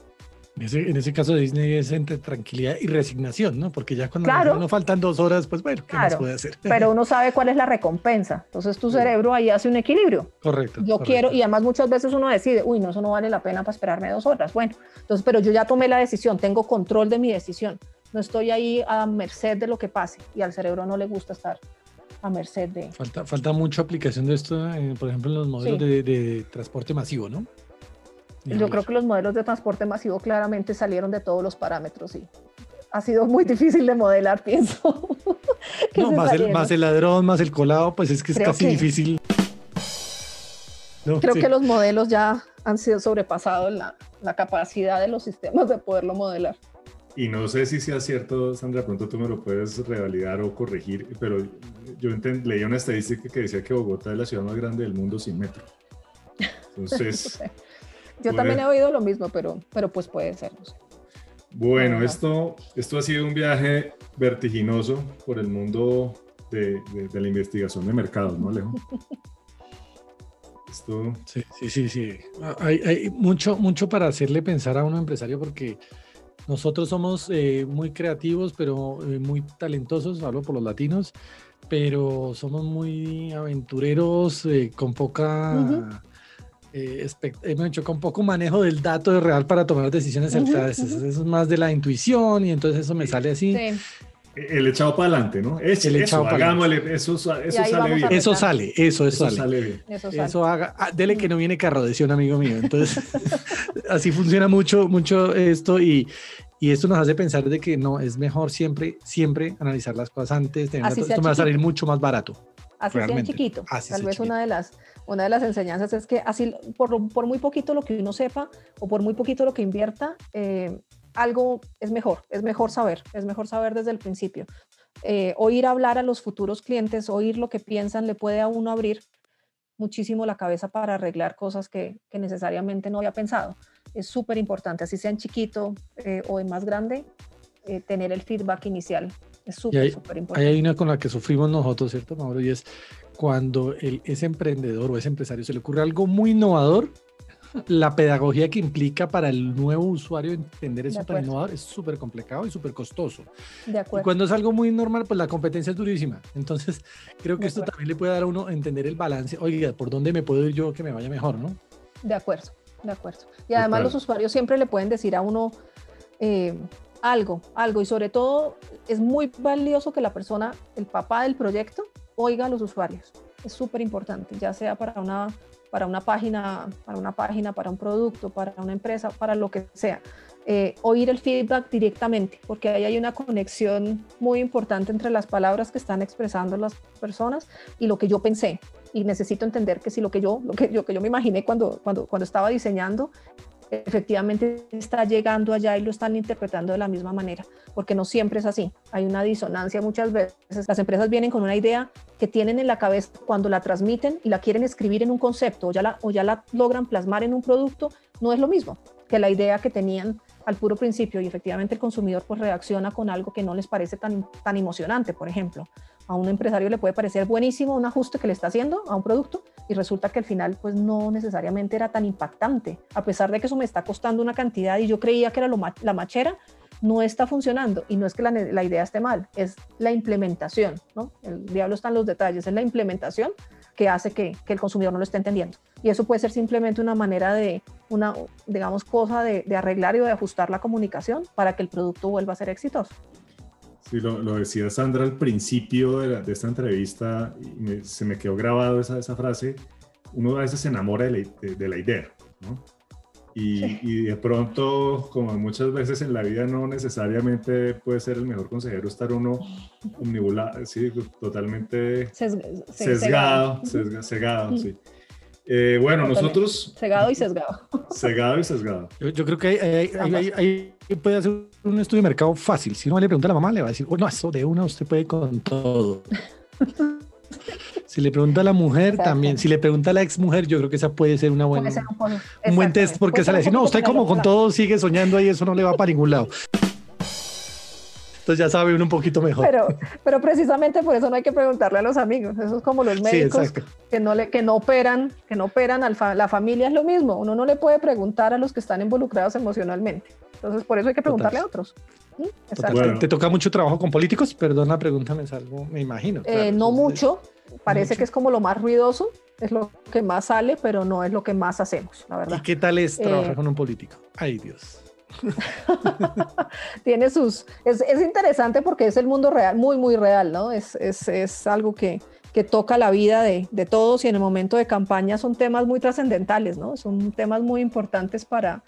En ese, caso de Disney es entre tranquilidad y resignación, ¿no? Porque ya cuando no faltan dos horas, pues bueno, ¿qué más puede hacer? Pero uno sabe cuál es la recompensa. Entonces tu cerebro ahí hace un equilibrio. Correcto. Yo quiero, y además muchas veces uno decide, uy, no, eso no vale la pena para esperarme dos horas. Bueno, entonces, pero yo ya tomé la decisión, tengo control de mi decisión. No estoy ahí a merced de lo que pase y al cerebro no le gusta estar a merced de... Falta, falta mucha aplicación de esto, eh, por ejemplo, en los modelos de, transporte masivo, ¿no? Yo creo que los modelos de transporte masivo claramente salieron de todos los parámetros y ha sido muy difícil de modelar, pienso. no, más el, más el, ladrón, más el colado, pues es que es casi difícil. creo que los modelos ya han sido sobrepasados la, la capacidad de los sistemas de poderlo modelar. Y no sé si sea cierto, Sandra, pronto tú me lo puedes revalidar o corregir, pero yo leí una estadística que decía que Bogotá es la ciudad más grande del mundo sin metro. Entonces... yo también he oído lo mismo, pero, pero pues puede ser, no sé. Bueno, esto, esto ha sido un viaje vertiginoso por el mundo de, la investigación de mercados, ¿no, Alejo? Esto... Sí, sí, sí, sí. Hay, mucho, mucho para hacerle pensar a un empresario porque nosotros somos eh, muy creativos, pero eh, muy talentosos, hablo por los latinos, pero somos muy aventureros, eh, con poca... hemos hecho con poco manejo del dato real para tomar decisiones certeras. Eso es más de la intuición y entonces eso me sale así. Sí. El echado para adelante, ¿no? Es, el echado para adelante. Eso, eso sale bien. Eso sale, eso, eso, sale. bien. Eso, haga. Ah, dele que no viene carro, decía un amigo mío. Entonces, así funciona mucho, mucho esto y, y esto nos hace pensar de que no, es mejor siempre, siempre analizar las cosas antes. Tener esto me va a salir mucho más barato. Así sea chiquito. Tal vez una de las una de las enseñanzas es que así por, por, muy poquito lo que uno sepa o por muy poquito lo que invierta, eh, algo es mejor, es mejor saber, es mejor saber desde el principio. Eh, oír hablar a los futuros clientes, oír lo que piensan, le puede a uno abrir muchísimo la cabeza para arreglar cosas que, necesariamente no había pensado. Es súper importante, así sea en chiquito eh, o en más grande, eh, tener el feedback inicial. Es súper, súper importante. Hay una con la que sufrimos nosotros, ¿cierto, Mauro? Y es cuando el, ese emprendedor o ese empresario se le ocurre algo muy innovador la pedagogía que implica para el nuevo usuario entender eso tan innovador es súper complicado y súper costoso. De acuerdo. Y cuando es algo muy normal, pues la competencia es durísima. Entonces, creo que esto también le puede dar a uno entender el balance. Oiga, ¿por dónde me puedo ir yo que me vaya mejor, no? De acuerdo, de acuerdo. Y además los usuarios siempre le pueden decir a uno eh, algo, algo. Y sobre todo, es muy valioso que la persona, el papá del proyecto, oiga a los usuarios. Es súper importante, ya sea para una para una página, para una página, para un producto, para una empresa, para lo que sea. Eh, oír el feedback directamente, porque ahí hay una conexión muy importante entre las palabras que están expresando las personas y lo que yo pensé. Y necesito entender que si lo que yo, lo que yo, que yo me imaginé cuando, cuando, cuando estaba diseñando efectivamente está llegando allá y lo están interpretando de la misma manera, porque no siempre es así. Hay una disonancia muchas veces. Las empresas vienen con una idea que tienen en la cabeza cuando la transmiten y la quieren escribir en un concepto o ya la, o ya la logran plasmar en un producto, no es lo mismo que la idea que tenían al puro principio y efectivamente el consumidor pues reacciona con algo que no les parece tan, tan emocionante, por ejemplo a un empresario le puede parecer buenísimo un ajuste que le está haciendo a un producto y resulta que al final pues no necesariamente era tan impactante, a pesar de que eso me está costando una cantidad y yo creía que era lo, la machera, no está funcionando y no es que la, la, idea esté mal, es la implementación, ¿no? El diablo está en los detalles, es la implementación que hace que, que, el consumidor no lo esté entendiendo. Y eso puede ser simplemente una manera de, una, digamos, cosa de, de arreglar y de ajustar la comunicación para que el producto vuelva a ser exitoso. Sí, lo, lo, decía Sandra al principio de, de esta entrevista, y se me quedó grabado esa, esa, frase, uno a veces se enamora de la, de, la idea, ¿no? Y, y, de pronto, como muchas veces en la vida, no necesariamente puede ser el mejor consejero estar uno omnibulado, sí, totalmente sesgado, sesgado, sesgado sí. Eh, bueno, nosotros... Cegado y sesgado. Cegado y sesgado. Yo, creo que hay, puede hacer un estudio de mercado fácil. Si no le pregunta a la mamá, le va a decir, oh, no, eso de una usted puede con todo. si le pregunta a la mujer, también. Si le pregunta a la ex mujer, yo creo que esa puede ser una buena, un, buen test porque sale a decir, no, usted como con todo sigue soñando ahí, eso no le va para ningún lado. Entonces ya sabe uno un poquito mejor. Pero, pero precisamente por eso no hay que preguntarle a los amigos. Eso es como los médicos que, no le, que no operan, que no operan al la familia es lo mismo. Uno no le puede preguntar a los que están involucrados emocionalmente. Entonces por eso hay que preguntarle a otros. ¿Te toca mucho trabajo con políticos? Perdona, pregúntame algo, me imagino. Eh, no mucho. Parece que es como lo más ruidoso, es lo que más sale, pero no es lo que más hacemos, la verdad. ¿Y qué tal es trabajar eh, con un político? Ay, Dios. Tiene sus... Es, es, interesante porque es el mundo real, muy, muy real, ¿no? Es, es, es algo que, que, toca la vida de, de, todos y en el momento de campaña son temas muy trascendentales, ¿no? Son temas muy importantes para,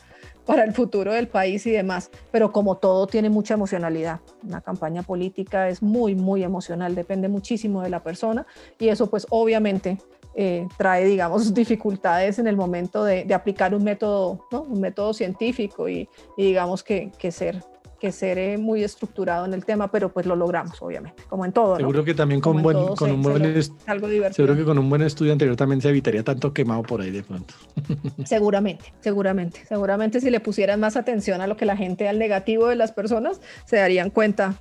para el futuro del país y demás. Pero como todo tiene mucha emocionalidad. Una campaña política es muy, muy emocional, depende muchísimo de la persona y eso pues obviamente eh, trae, digamos, dificultades en el momento de, aplicar un método, un método científico y, digamos que, que, ser que ser muy estructurado en el tema, pero pues lo logramos, obviamente, como en todo. Seguro que también con, buen, con un buen algo. Seguro que con un buen estudio anterior también se evitaría tanto quemado por ahí de pronto. Seguramente, seguramente, seguramente si le pusieran más atención a lo que la gente, al negativo de las personas, se darían cuenta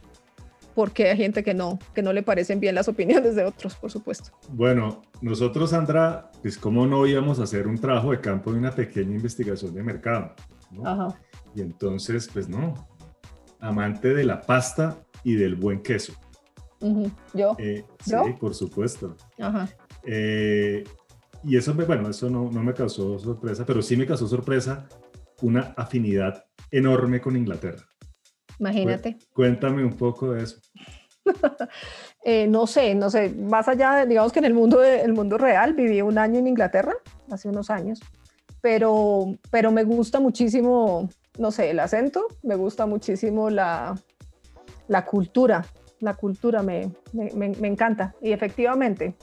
porque hay gente que no, que no le parecen bien las opiniones de otros, por supuesto. Bueno, nosotros, Sandra, pues cómo no íbamos a hacer un trabajo de campo de una pequeña investigación de mercado. Ajá. Y entonces, pues no, amante de la pasta y del buen queso. ¿Yo? Eh, sí, por supuesto. Ajá. Eh, y eso, bueno, eso no, no me causó sorpresa, pero sí me causó sorpresa una afinidad enorme con Inglaterra. Imagínate. Cuéntame un poco de eso. Eh, no sé, no sé, más allá, digamos que en el mundo, el mundo real, viví un año en Inglaterra, hace unos años, pero, pero me gusta muchísimo, no sé, el acento, me gusta muchísimo la, la cultura, la cultura me, me, me, encanta. Y efectivamente,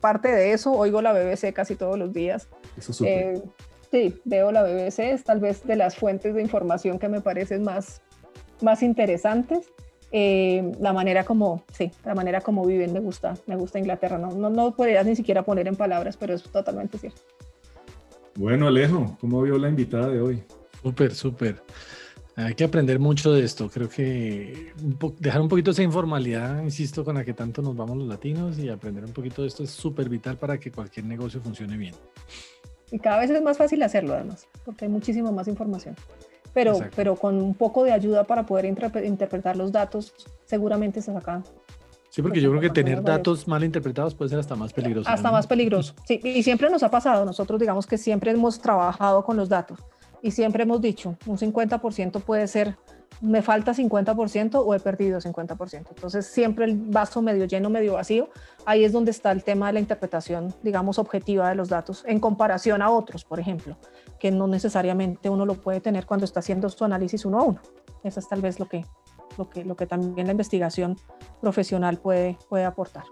parte de eso, oigo la BBC casi todos los días. Eso eh, sí, veo la BBC, es tal vez de las fuentes de información que me parecen más más interesantes. Eh, la manera como, sí, la manera como viven me gusta, me gusta Inglaterra. No, no, no podrías ni siquiera poner en palabras, pero es totalmente cierto. Bueno, Alejo, ¿cómo vio la invitada de hoy? Súper, súper. Hay que aprender mucho de esto. Creo que dejar un poquito esa informalidad, insisto, con la que tanto nos vamos los latinos y aprender un poquito de esto es súper vital para que cualquier negocio funcione bien. Y cada vez es más fácil hacerlo, además, porque hay muchísima más información pero, pero con un poco de ayuda para poder interpretar los datos, seguramente se saca. Sí, porque yo creo que tener datos mal interpretados puede ser hasta más peligroso. Hasta más peligroso, sí. Y siempre nos ha pasado, nosotros digamos que siempre hemos trabajado con los datos y siempre hemos dicho, un 50% puede ser me falta 50% o he perdido 50%. Entonces, siempre el vaso medio lleno, medio vacío, ahí es donde está el tema de la interpretación, digamos, objetiva de los datos en comparación a otros, por ejemplo, que no necesariamente uno lo puede tener cuando está haciendo su análisis uno a uno. Eso es tal vez lo que, lo que, lo que también la investigación profesional puede, puede aportar.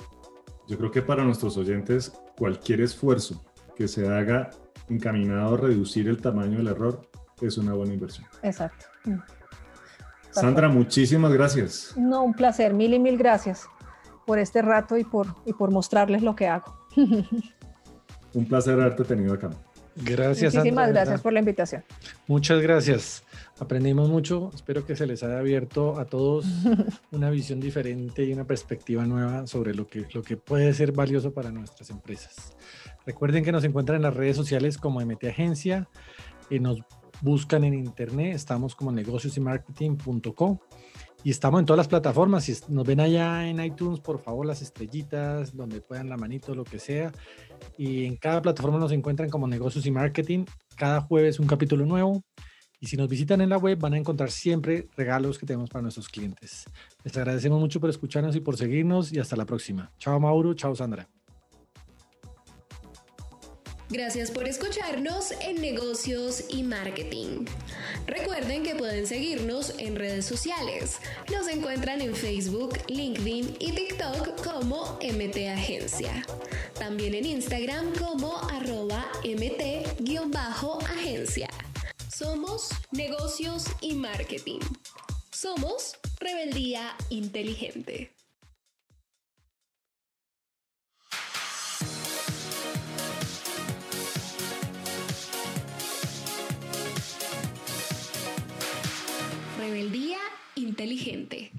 Yo creo que para nuestros oyentes, cualquier esfuerzo que se haga encaminado a reducir el tamaño del error es una buena inversión. Exacto. Sandra, muchísimas gracias. No, un placer, mil y mil gracias por este rato y por, y por mostrarles lo que hago. un placer haberte tenido acá. Gracias. Muchísimas gracias por la invitación. Muchas gracias. Aprendimos mucho. Espero que se les haya abierto a todos una visión diferente y una perspectiva nueva sobre lo que, lo que puede ser valioso para nuestras empresas. Recuerden que nos encuentran en las redes sociales como MT Agencia y nos buscan en internet, estamos como negociosymarketing.com y estamos en todas las plataformas. Si nos ven allá en iTunes, por favor, las estrellitas, donde puedan la manito, lo que sea. Y en cada plataforma nos encuentran como negocios y marketing. Cada jueves un capítulo nuevo. Y si nos visitan en la web, van a encontrar siempre regalos que tenemos para nuestros clientes. Les agradecemos mucho por escucharnos y por seguirnos. Y hasta la próxima. Chao, Mauro. Chao, Sandra. Gracias por escucharnos en negocios y marketing. Recuerden que pueden seguirnos en redes sociales. Nos encuentran en Facebook, LinkedIn y TikTok como MT Agencia. También en Instagram como arroba MT-agencia. Somos negocios y marketing. Somos rebeldía inteligente. El día inteligente.